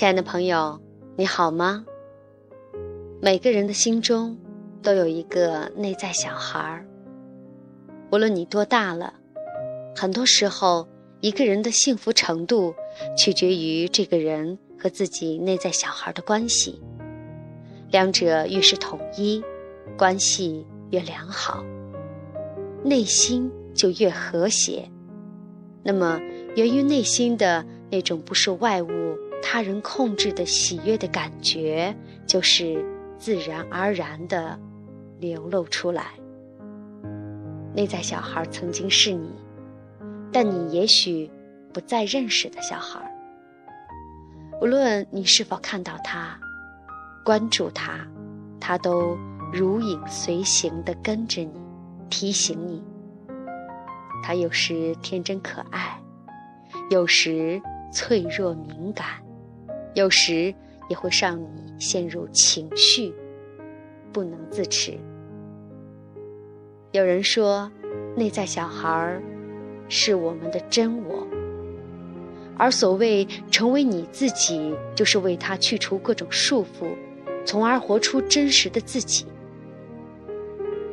亲爱的朋友，你好吗？每个人的心中都有一个内在小孩儿。无论你多大了，很多时候，一个人的幸福程度取决于这个人和自己内在小孩的关系。两者越是统一，关系越良好，内心就越和谐。那么，源于内心的那种不受外物、他人控制的喜悦的感觉，就是自然而然的流露出来。内在小孩曾经是你，但你也许不再认识的小孩。无论你是否看到他。关注他，他都如影随形地跟着你，提醒你。他有时天真可爱，有时脆弱敏感，有时也会让你陷入情绪，不能自持。有人说，内在小孩是我们的真我，而所谓成为你自己，就是为他去除各种束缚。从而活出真实的自己。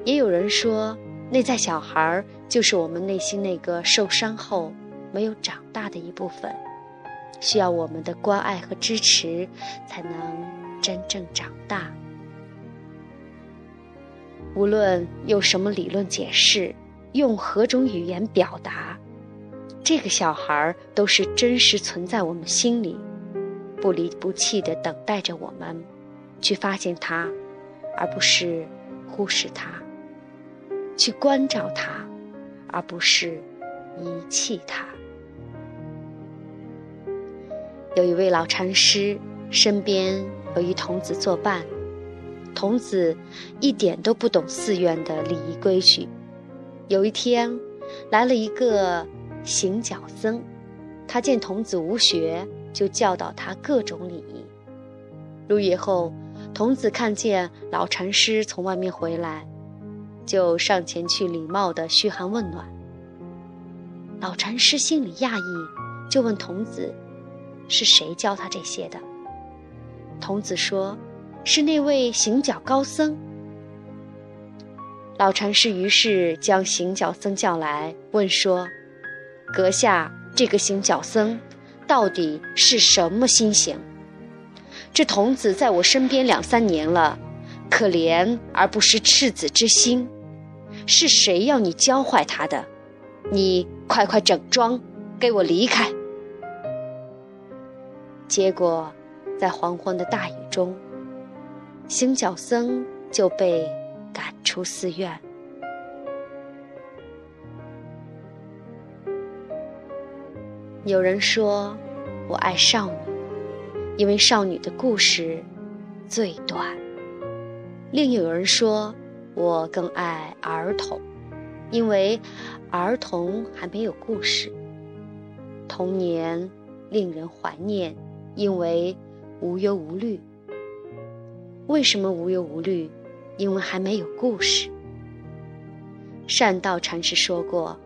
也有人说，内在小孩就是我们内心那个受伤后没有长大的一部分，需要我们的关爱和支持，才能真正长大。无论用什么理论解释，用何种语言表达，这个小孩都是真实存在我们心里，不离不弃的等待着我们。去发现他，而不是忽视他；去关照他，而不是遗弃他。有一位老禅师，身边有一童子作伴。童子一点都不懂寺院的礼仪规矩。有一天，来了一个行脚僧，他见童子无学，就教导他各种礼仪。入夜后。童子看见老禅师从外面回来，就上前去礼貌地嘘寒问暖。老禅师心里讶异，就问童子：“是谁教他这些的？”童子说：“是那位行脚高僧。”老禅师于是将行脚僧叫来，问说：“阁下，这个行脚僧到底是什么心行？”这童子在我身边两三年了，可怜而不失赤子之心，是谁要你教坏他的？你快快整装，给我离开！结果，在黄昏的大雨中，行脚僧就被赶出寺院。有人说，我爱少女。因为少女的故事最短。另有人说，我更爱儿童，因为儿童还没有故事。童年令人怀念，因为无忧无虑。为什么无忧无虑？因为还没有故事。善道禅师说过，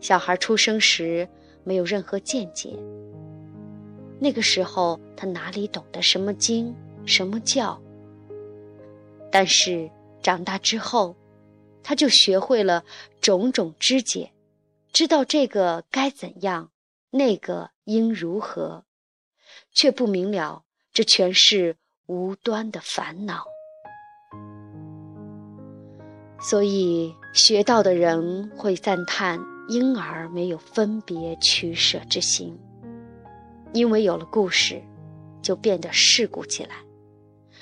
小孩出生时没有任何见解。那个时候，他哪里懂得什么经、什么教？但是长大之后，他就学会了种种知解，知道这个该怎样，那个应如何，却不明了这全是无端的烦恼。所以，学道的人会赞叹婴儿没有分别取舍之心。因为有了故事，就变得世故起来。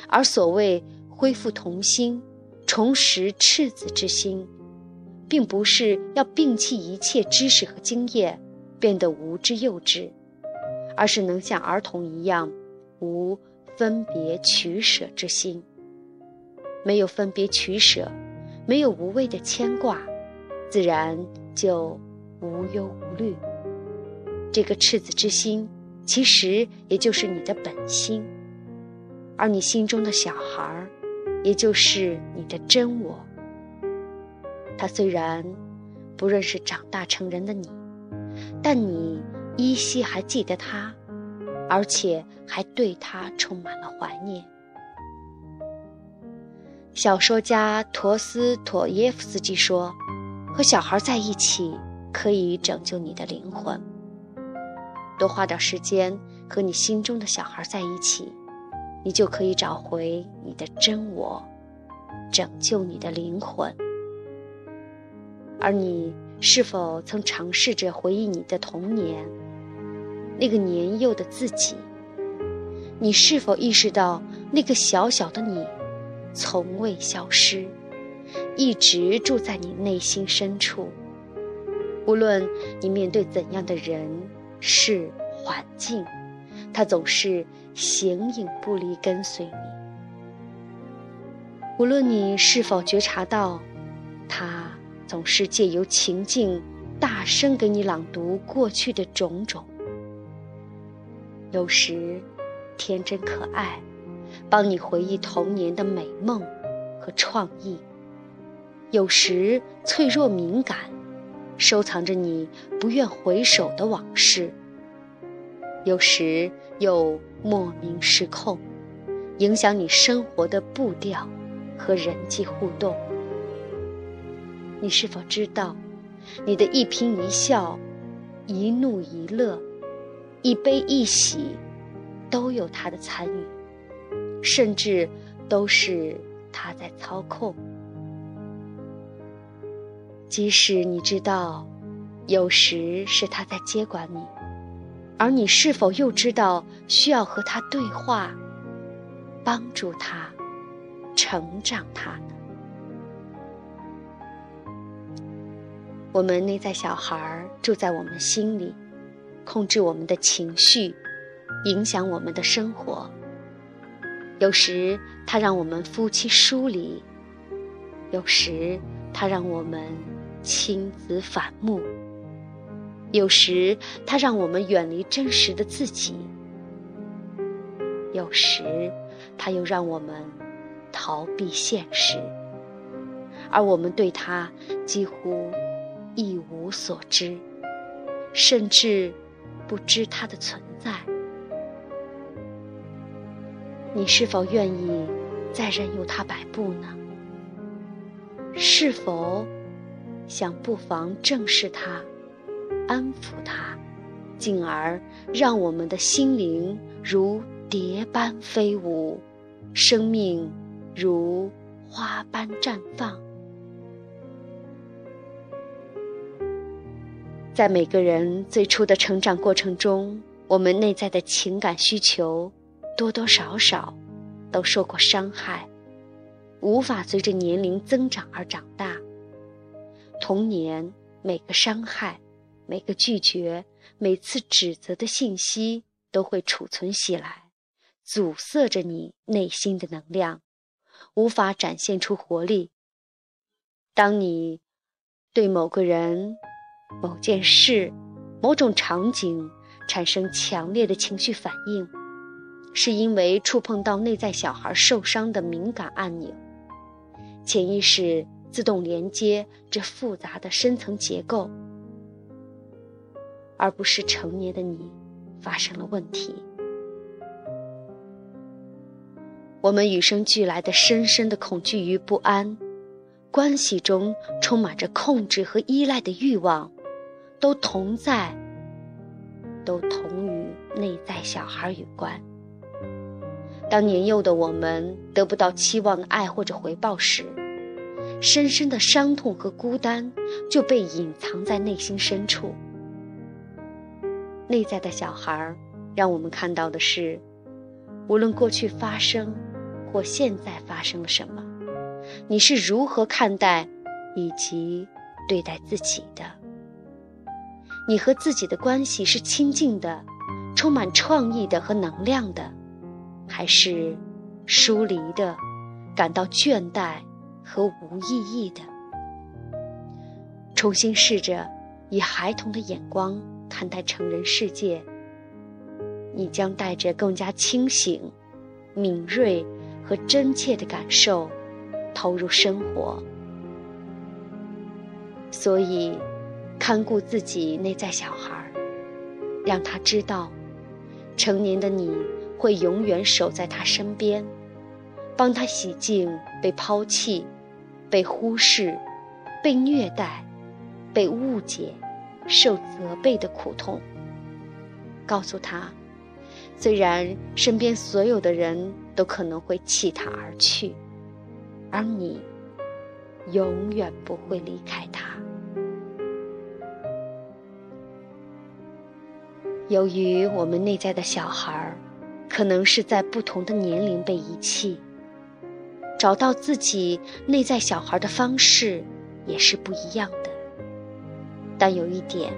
而所谓恢复童心、重拾赤子之心，并不是要摒弃一切知识和经验，变得无知幼稚，而是能像儿童一样，无分别取舍之心。没有分别取舍，没有无谓的牵挂，自然就无忧无虑。这个赤子之心。其实也就是你的本心，而你心中的小孩，也就是你的真我。他虽然不认识长大成人的你，但你依稀还记得他，而且还对他充满了怀念。小说家陀思妥耶夫斯基说：“和小孩在一起可以拯救你的灵魂。多花点时间和你心中的小孩在一起，你就可以找回你的真我，拯救你的灵魂。而你是否曾尝试着回忆你的童年，那个年幼的自己？你是否意识到那个小小的你？”从未消失，一直住在你内心深处。无论你面对怎样的人、事、环境，他总是形影不离，跟随你。无论你是否觉察到，他总是借由情境，大声给你朗读过去的种种。有时，天真可爱。帮你回忆童年的美梦和创意，有时脆弱敏感，收藏着你不愿回首的往事；有时又莫名失控，影响你生活的步调和人际互动。你是否知道，你的一颦一笑、一怒一乐、一悲一喜，都有他的参与？甚至都是他在操控。即使你知道，有时是他在接管你，而你是否又知道需要和他对话，帮助他成长他我们内在小孩住在我们心里，控制我们的情绪，影响我们的生活。有时他让我们夫妻疏离，有时他让我们亲子反目，有时他让我们远离真实的自己，有时他又让我们逃避现实，而我们对他几乎一无所知，甚至不知他的存在。你是否愿意再任由他摆布呢？是否想不妨正视他，安抚他，进而让我们的心灵如蝶般飞舞，生命如花般绽放？在每个人最初的成长过程中，我们内在的情感需求。多多少少都受过伤害，无法随着年龄增长而长大。童年每个伤害、每个拒绝、每次指责的信息都会储存起来，阻塞着你内心的能量，无法展现出活力。当你对某个人、某件事、某种场景产生强烈的情绪反应。是因为触碰到内在小孩受伤的敏感按钮，潜意识自动连接这复杂的深层结构，而不是成年的你发生了问题。我们与生俱来的深深的恐惧与不安，关系中充满着控制和依赖的欲望，都同在，都同与内在小孩有关。当年幼的我们得不到期望的爱或者回报时，深深的伤痛和孤单就被隐藏在内心深处。内在的小孩让我们看到的是，无论过去发生或现在发生了什么，你是如何看待以及对待自己的。你和自己的关系是亲近的、充满创意的和能量的。还是疏离的，感到倦怠和无意义的。重新试着以孩童的眼光看待成人世界，你将带着更加清醒、敏锐和真切的感受投入生活。所以，看顾自己内在小孩，让他知道。成年的你会永远守在他身边，帮他洗净被抛弃、被忽视、被虐待、被误解、受责备的苦痛。告诉他，虽然身边所有的人都可能会弃他而去，而你永远不会离开他。由于我们内在的小孩，可能是在不同的年龄被遗弃，找到自己内在小孩的方式也是不一样的。但有一点，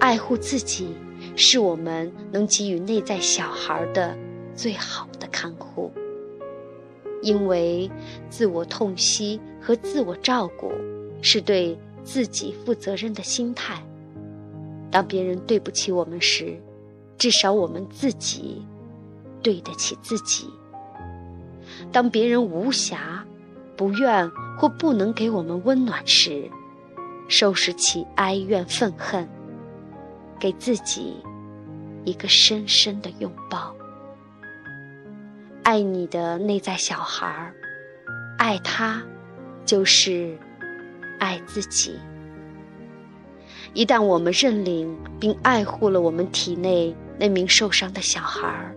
爱护自己是我们能给予内在小孩的最好的看护，因为自我痛惜和自我照顾是对自己负责任的心态。当别人对不起我们时，至少我们自己对得起自己；当别人无暇、不愿或不能给我们温暖时，收拾起哀怨愤恨，给自己一个深深的拥抱。爱你的内在小孩儿，爱他，就是爱自己。一旦我们认领并爱护了我们体内那名受伤的小孩儿，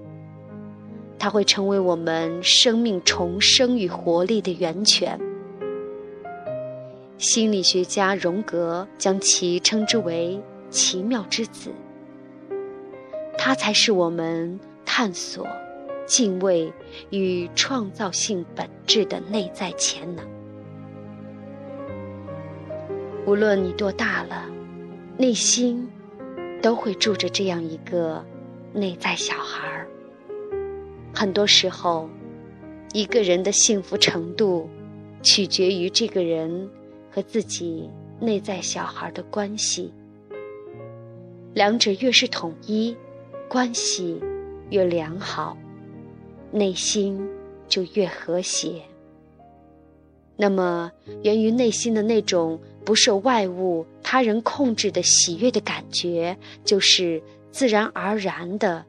他会成为我们生命重生与活力的源泉。心理学家荣格将其称之为“奇妙之子”，他才是我们探索、敬畏与创造性本质的内在潜能。无论你多大了。内心都会住着这样一个内在小孩儿。很多时候，一个人的幸福程度取决于这个人和自己内在小孩的关系。两者越是统一，关系越良好，内心就越和谐。那么，源于内心的那种不受外物、他人控制的喜悦的感觉，就是自然而然的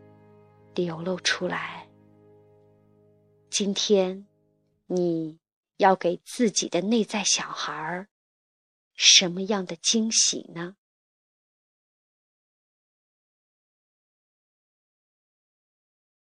流露出来。今天，你要给自己的内在小孩儿什么样的惊喜呢？